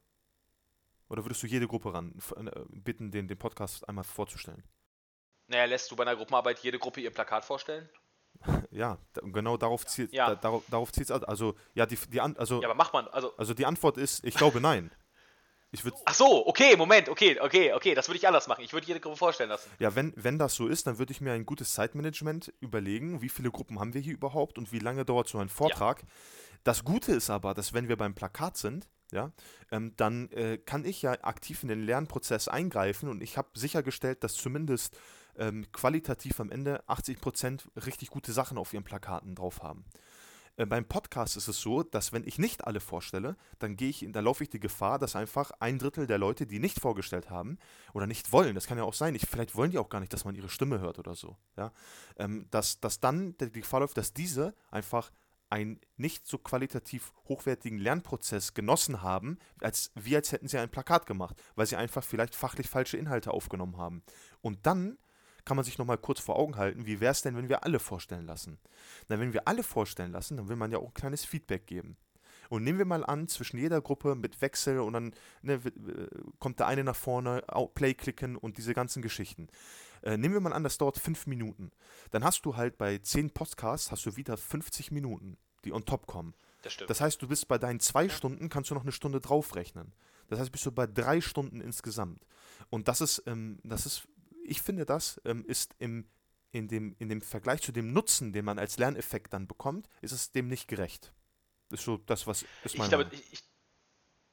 Oder würdest du jede Gruppe ran äh, bitten, den, den Podcast einmal vorzustellen? Naja, lässt du bei einer Gruppenarbeit jede Gruppe ihr Plakat vorstellen? Ja, genau darauf zielt ja. da, darauf, darauf zielt's also ja die, die also Ja, aber macht man also also die Antwort ist ich glaube nein. Ich würd, Ach so, okay, Moment, okay, okay, okay, das würde ich anders machen. Ich würde jede Gruppe vorstellen lassen. Ja, wenn, wenn das so ist, dann würde ich mir ein gutes Zeitmanagement überlegen, wie viele Gruppen haben wir hier überhaupt und wie lange dauert so ein Vortrag. Ja. Das Gute ist aber, dass wenn wir beim Plakat sind, ja, ähm, dann äh, kann ich ja aktiv in den Lernprozess eingreifen und ich habe sichergestellt, dass zumindest ähm, qualitativ am Ende 80% richtig gute Sachen auf ihren Plakaten drauf haben. Äh, beim Podcast ist es so, dass wenn ich nicht alle vorstelle, dann gehe ich, da laufe ich die Gefahr, dass einfach ein Drittel der Leute, die nicht vorgestellt haben oder nicht wollen, das kann ja auch sein, ich, vielleicht wollen die auch gar nicht, dass man ihre Stimme hört oder so, ja, ähm, dass, dass dann die Gefahr läuft, dass diese einfach einen nicht so qualitativ hochwertigen Lernprozess genossen haben, als wie als hätten sie ein Plakat gemacht, weil sie einfach vielleicht fachlich falsche Inhalte aufgenommen haben. Und dann kann man sich nochmal kurz vor Augen halten, wie wäre es denn, wenn wir alle vorstellen lassen? Na, wenn wir alle vorstellen lassen, dann will man ja auch ein kleines Feedback geben. Und nehmen wir mal an, zwischen jeder Gruppe mit Wechsel und dann ne, kommt der eine nach vorne, Play klicken und diese ganzen Geschichten. Äh, nehmen wir mal an, das dauert fünf Minuten. Dann hast du halt bei zehn Podcasts hast du wieder 50 Minuten, die on top kommen. Das stimmt. Das heißt, du bist bei deinen zwei Stunden, kannst du noch eine Stunde draufrechnen. Das heißt, bist du bei drei Stunden insgesamt. Und das ist, ähm, das ist, ich finde, das ähm, ist im in dem, in dem Vergleich zu dem Nutzen, den man als Lerneffekt dann bekommt, ist es dem nicht gerecht. Das ist so das, was ist meine ich glaube, ich, ich,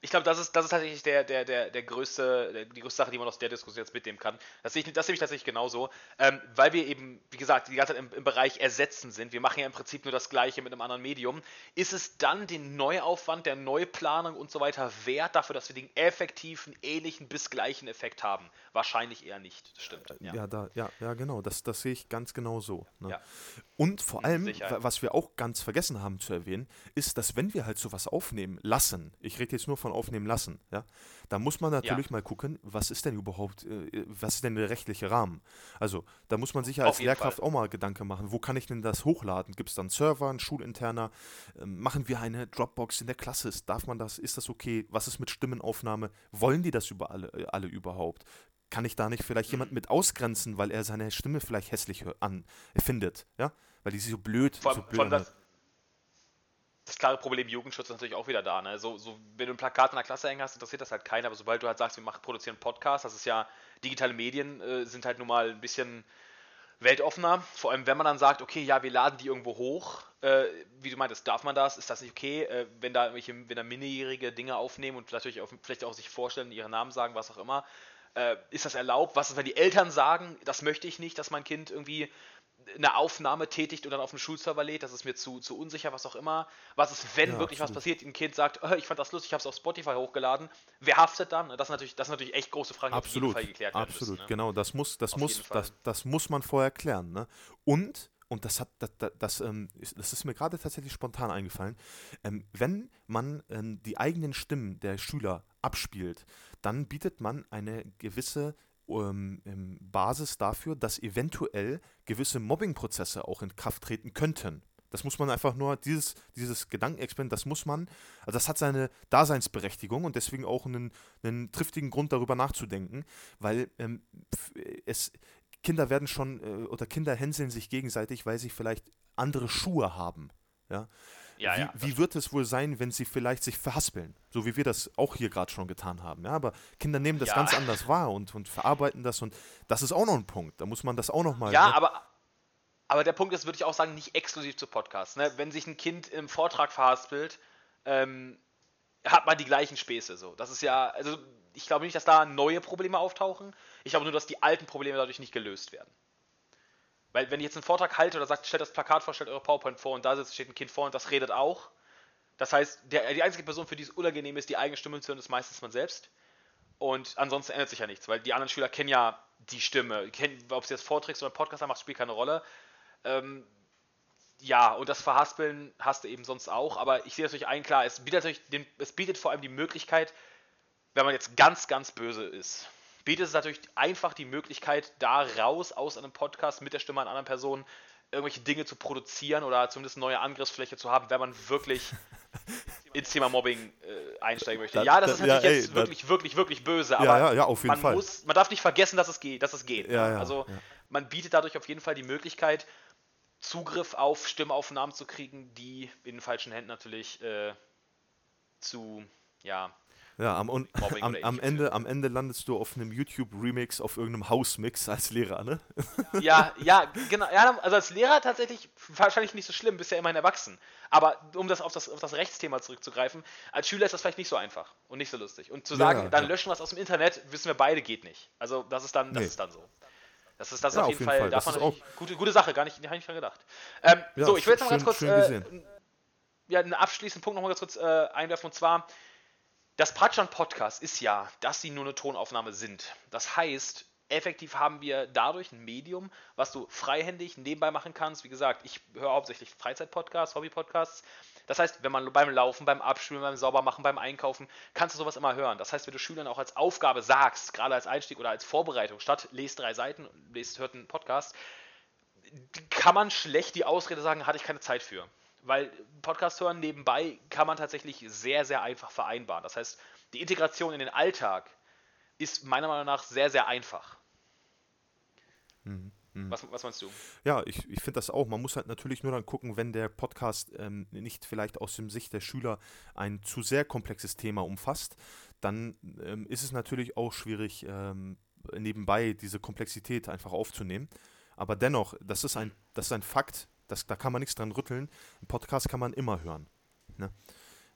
ich glaube, das ist, das ist tatsächlich der, der, der, der größte, die größte Sache, die man aus der Diskussion jetzt mitnehmen kann. Das sehe ich, das sehe ich tatsächlich genauso, ähm, weil wir eben, wie gesagt, die ganze Zeit im, im, Bereich Ersetzen sind. Wir machen ja im Prinzip nur das Gleiche mit einem anderen Medium. Ist es dann den Neuaufwand der Neuplanung und so weiter wert dafür, dass wir den effektiven, ähnlichen bis gleichen Effekt haben? Wahrscheinlich eher nicht. Das stimmt. Ja, ja, da, ja, ja genau. Das, das sehe ich ganz genau so. Ne? Ja. Und vor allem, Sicher. was wir auch ganz vergessen haben zu erwähnen, ist, dass wenn wir halt sowas aufnehmen lassen, ich rede jetzt nur von von aufnehmen lassen, ja, da muss man natürlich ja. mal gucken, was ist denn überhaupt, äh, was ist denn der rechtliche Rahmen? Also, da muss man sich ja als Lehrkraft Fall. auch mal Gedanken machen, wo kann ich denn das hochladen? Gibt es dann Server, einen schulinterner? Ähm, machen wir eine Dropbox in der Klasse? Darf man das? Ist das okay? Was ist mit Stimmenaufnahme? Wollen die das über alle, äh, alle überhaupt? Kann ich da nicht vielleicht jemand mit ausgrenzen, weil er seine Stimme vielleicht hässlich an findet, ja? Weil die so blöd, von, so blöd von das, das klare Problem Jugendschutz ist natürlich auch wieder da. Ne? So, so, wenn du ein Plakat in der Klasse hängen hast, interessiert das halt keiner, aber sobald du halt sagst, wir machen, produzieren Podcast, das ist ja, digitale Medien äh, sind halt nun mal ein bisschen weltoffener. Vor allem, wenn man dann sagt, okay, ja, wir laden die irgendwo hoch, äh, wie du meintest, darf man das? Ist das nicht okay, äh, wenn da irgendwelche, wenn da minderjährige Dinge aufnehmen und natürlich auch, vielleicht auch sich vorstellen, ihren Namen sagen, was auch immer, äh, ist das erlaubt? Was ist, wenn die Eltern sagen, das möchte ich nicht, dass mein Kind irgendwie eine Aufnahme tätigt und dann auf den Schulserver lädt, das ist mir zu, zu unsicher, was auch immer. Was ist, wenn ja, wirklich absolut. was passiert, ein Kind sagt, oh, ich fand das lustig, ich habe es auf Spotify hochgeladen. Wer haftet dann? Das sind natürlich, das sind natürlich echt große Fragen, die absolut. auf jeden Fall geklärt werden Absolut, müssen, ne? genau. Das muss, das, muss, das, das muss man vorher klären. Ne? Und und das hat das, das, das, ähm, das ist mir gerade tatsächlich spontan eingefallen, ähm, wenn man ähm, die eigenen Stimmen der Schüler abspielt, dann bietet man eine gewisse ähm, ähm, Basis dafür, dass eventuell gewisse Mobbingprozesse auch in Kraft treten könnten. Das muss man einfach nur, dieses, dieses Gedankenexperiment, das muss man, also das hat seine Daseinsberechtigung und deswegen auch einen, einen triftigen Grund darüber nachzudenken, weil ähm, es, Kinder werden schon, äh, oder Kinder hänseln sich gegenseitig, weil sie vielleicht andere Schuhe haben. Ja? Ja, wie, ja, wie wird es wohl sein, wenn sie vielleicht sich verhaspeln? So wie wir das auch hier gerade schon getan haben. Ja, aber Kinder nehmen das ja. ganz anders wahr und, und verarbeiten das und das ist auch noch ein Punkt. Da muss man das auch noch mal. Ja, ne? aber, aber der Punkt ist, würde ich auch sagen, nicht exklusiv zu Podcasts. Ne? Wenn sich ein Kind im Vortrag verhaspelt, ähm, hat man die gleichen Späße. So. Das ist ja, also ich glaube nicht, dass da neue Probleme auftauchen. Ich glaube nur, dass die alten Probleme dadurch nicht gelöst werden. Weil wenn ich jetzt einen Vortrag halte oder sagt, stellt das Plakat vor, stellt eure PowerPoint vor und da sitzt, steht ein Kind vor und das redet auch. Das heißt, der, die einzige Person, für die es unangenehm ist, die eigene Stimme zu hören, ist meistens man selbst. Und ansonsten ändert sich ja nichts, weil die anderen Schüler kennen ja die Stimme. Kennen, ob sie jetzt Vorträgst oder Podcast macht, spielt keine Rolle. Ähm, ja, und das Verhaspeln hast du eben sonst auch. Aber ich sehe natürlich ein, klar, es bietet, natürlich den, es bietet vor allem die Möglichkeit, wenn man jetzt ganz, ganz böse ist, bietet es natürlich einfach die Möglichkeit, da raus aus einem Podcast mit der Stimme einer anderen Person irgendwelche Dinge zu produzieren oder zumindest neue Angriffsfläche zu haben, wenn man wirklich ins Thema Mobbing äh, einsteigen möchte. Da, ja, das da, ist natürlich ja, jetzt ey, wirklich, da, wirklich, wirklich böse, aber ja, ja, auf jeden man, Fall. Muss, man darf nicht vergessen, dass es geht. Dass es geht ne? also man bietet dadurch auf jeden Fall die Möglichkeit, Zugriff auf Stimmaufnahmen zu kriegen, die in den falschen Händen natürlich äh, zu ja, ja, am, am, am, Ende, am Ende landest du auf einem YouTube-Remix auf irgendeinem House-Mix als Lehrer, ne? Ja, ja, genau. Ja, also als Lehrer tatsächlich wahrscheinlich nicht so schlimm, bist ja immerhin erwachsen. Aber um das auf, das auf das Rechtsthema zurückzugreifen, als Schüler ist das vielleicht nicht so einfach und nicht so lustig. Und zu sagen, ja, dann ja. löschen wir es aus dem Internet, wissen wir beide, geht nicht. Also das ist dann, das nee. ist dann so. Das ist das auf, jeden Fall, Fall. davon das ist auch gute, gute Sache, gar nicht, ich nicht dran gedacht. Ähm, so, ich will jetzt noch schön, ganz kurz äh, ja, einen abschließenden Punkt noch mal ganz kurz äh, einwerfen und zwar das Patschan-Podcast ist ja, dass sie nur eine Tonaufnahme sind. Das heißt, effektiv haben wir dadurch ein Medium, was du freihändig nebenbei machen kannst. Wie gesagt, ich höre hauptsächlich Freizeit-Podcasts, Hobby-Podcasts. Das heißt, wenn man beim Laufen, beim Abspülen, beim Saubermachen, beim Einkaufen, kannst du sowas immer hören. Das heißt, wenn du Schülern auch als Aufgabe sagst, gerade als Einstieg oder als Vorbereitung, statt lest drei Seiten, lest, hört einen Podcast, kann man schlecht die Ausrede sagen, hatte ich keine Zeit für. Weil Podcast hören nebenbei kann man tatsächlich sehr, sehr einfach vereinbaren. Das heißt, die Integration in den Alltag ist meiner Meinung nach sehr, sehr einfach. Mhm. mhm. Was, was, meinst du? Ja, ich, ich finde das auch. Man muss halt natürlich nur dann gucken, wenn der Podcast ähm, nicht vielleicht aus dem Sicht der Schüler ein zu sehr komplexes Thema umfasst, dann ähm, ist es natürlich auch schwierig, ähm, nebenbei diese Komplexität einfach aufzunehmen. Aber dennoch, das ist ein, das ist ein Fakt, das, da kann man nichts dran rütteln. Ein Podcast kann man immer hören. Ne?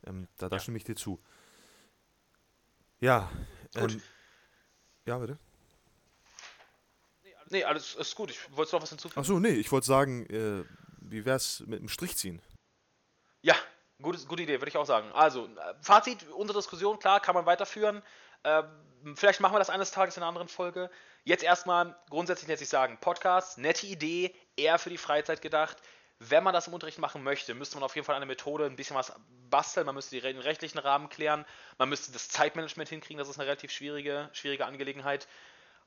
Ähm, da, da ja. stimme ich dir zu. Ja. Gut. Ähm, ja, bitte. Nee, alles ist gut. Ich wollte noch was hinzufügen. Achso, nee, ich wollte sagen, äh, wie wär's mit dem Strich ziehen? Ja, gute, gute Idee, würde ich auch sagen. Also, äh, Fazit, unsere Diskussion, klar, kann man weiterführen. Ähm, vielleicht machen wir das eines Tages in einer anderen Folge. Jetzt erstmal grundsätzlich lässt sich sagen, Podcast, nette Idee, eher für die Freizeit gedacht. Wenn man das im Unterricht machen möchte, müsste man auf jeden Fall eine Methode, ein bisschen was basteln. Man müsste den rechtlichen Rahmen klären. Man müsste das Zeitmanagement hinkriegen. Das ist eine relativ schwierige, schwierige Angelegenheit.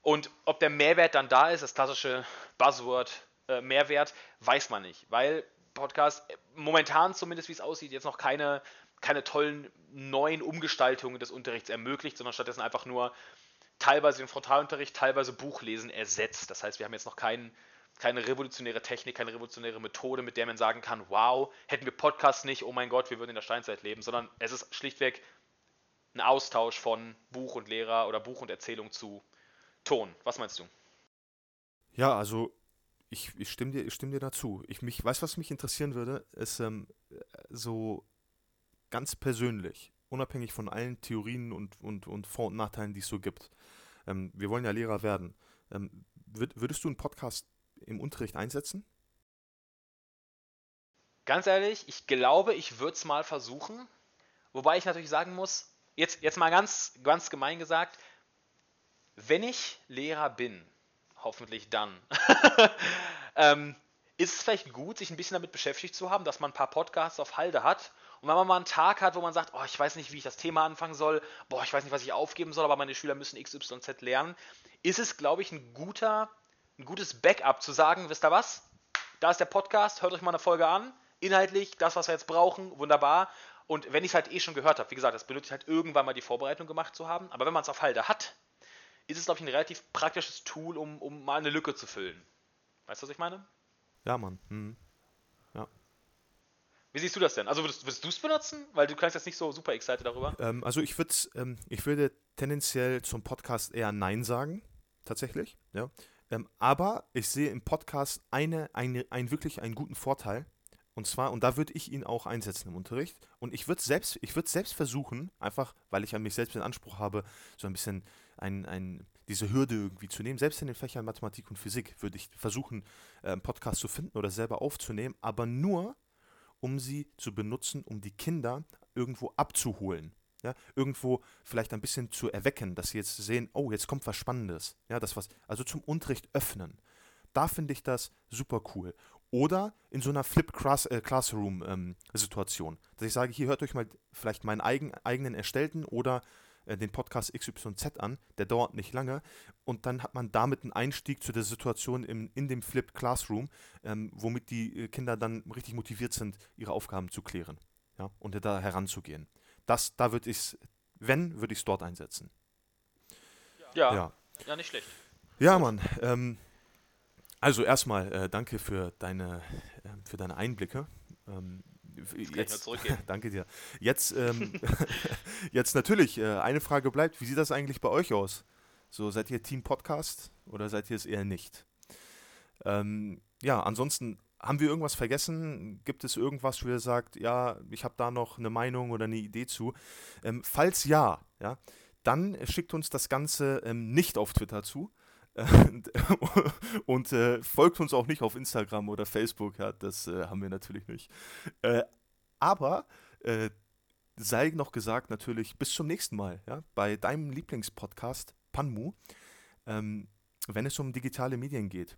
Und ob der Mehrwert dann da ist, das klassische Buzzword äh, Mehrwert, weiß man nicht. Weil Podcast momentan zumindest, wie es aussieht, jetzt noch keine, keine tollen neuen Umgestaltungen des Unterrichts ermöglicht, sondern stattdessen einfach nur teilweise den Frontalunterricht, teilweise Buchlesen ersetzt. Das heißt, wir haben jetzt noch keinen keine revolutionäre Technik, keine revolutionäre Methode, mit der man sagen kann, wow, hätten wir Podcasts nicht, oh mein Gott, wir würden in der Steinzeit leben, sondern es ist schlichtweg ein Austausch von Buch und Lehrer oder Buch und Erzählung zu Ton. Was meinst du? Ja, also ich, ich, stimme, dir, ich stimme dir dazu. Ich mich, weiß, was mich interessieren würde, ist ähm, so ganz persönlich, unabhängig von allen Theorien und, und, und Vor- und Nachteilen, die es so gibt. Ähm, wir wollen ja Lehrer werden. Ähm, würd, würdest du einen Podcast im Unterricht einsetzen? Ganz ehrlich, ich glaube, ich würde es mal versuchen. Wobei ich natürlich sagen muss, jetzt, jetzt mal ganz, ganz gemein gesagt, wenn ich Lehrer bin, hoffentlich dann, ähm, ist es vielleicht gut, sich ein bisschen damit beschäftigt zu haben, dass man ein paar Podcasts auf Halde hat. Und wenn man mal einen Tag hat, wo man sagt, oh, ich weiß nicht, wie ich das Thema anfangen soll, boah, ich weiß nicht, was ich aufgeben soll, aber meine Schüler müssen XYZ lernen, ist es, glaube ich, ein guter ein gutes Backup zu sagen, wisst ihr was? Da ist der Podcast, hört euch mal eine Folge an. Inhaltlich, das, was wir jetzt brauchen, wunderbar. Und wenn ich es halt eh schon gehört habe, wie gesagt, das benötigt halt irgendwann mal die Vorbereitung gemacht zu haben. Aber wenn man es auf Halde hat, ist es, glaube ich, ein relativ praktisches Tool, um, um mal eine Lücke zu füllen. Weißt du, was ich meine? Ja, Mann. Mhm. Ja. Wie siehst du das denn? Also würdest, du es benutzen? Weil du kannst jetzt nicht so super excited darüber. Ähm, also ich, ähm, ich würde tendenziell zum Podcast eher Nein sagen, tatsächlich. Ja. Ähm, aber ich sehe im Podcast eine, eine, einen wirklich einen guten Vorteil. Und zwar, und da würde ich ihn auch einsetzen im Unterricht. Und ich würde selbst, ich würde selbst versuchen, einfach, weil ich an mich selbst den Anspruch habe, so ein bisschen ein, ein, diese Hürde irgendwie zu nehmen. Selbst in den Fächern Mathematik und Physik würde ich versuchen, einen Podcast zu finden oder selber aufzunehmen, aber nur, um sie zu benutzen, um die Kinder irgendwo abzuholen ja, irgendwo vielleicht ein bisschen zu erwecken, dass sie jetzt sehen, oh, jetzt kommt was Spannendes, ja, das was, also zum Unterricht öffnen. Da finde ich das super cool. Oder in so einer Flip äh, ähm, Situation, dass ich sage, hier hört euch mal vielleicht meinen eigen, eigenen erstellten oder äh, den Podcast XYZ an, der dauert nicht lange und dann hat man damit einen Einstieg zu der Situation im, in dem Flip Classroom, ähm, womit die äh, Kinder dann richtig motiviert sind, ihre Aufgaben zu klären ja, und da heranzugehen. Das, da würde ich es, wenn, würde ich es dort einsetzen. Ja, ja, ja. nicht schlecht. Ja, Mann. Ähm, also erstmal äh, danke für deine, äh, für deine Einblicke. Ähm, jetzt, danke dir. Jetzt, ähm, jetzt natürlich, äh, eine Frage bleibt, wie sieht das eigentlich bei euch aus? So, seid ihr Team Podcast oder seid ihr es eher nicht? Ähm, ja, ansonsten haben wir irgendwas vergessen? Gibt es irgendwas, wo ihr sagt, ja, ich habe da noch eine Meinung oder eine Idee zu? Ähm, falls ja, ja, dann schickt uns das Ganze ähm, nicht auf Twitter zu. und äh, folgt uns auch nicht auf Instagram oder Facebook, ja, das äh, haben wir natürlich nicht. Äh, aber äh, sei noch gesagt, natürlich, bis zum nächsten Mal, ja, bei deinem Lieblingspodcast, Panmu, ähm, wenn es um digitale Medien geht.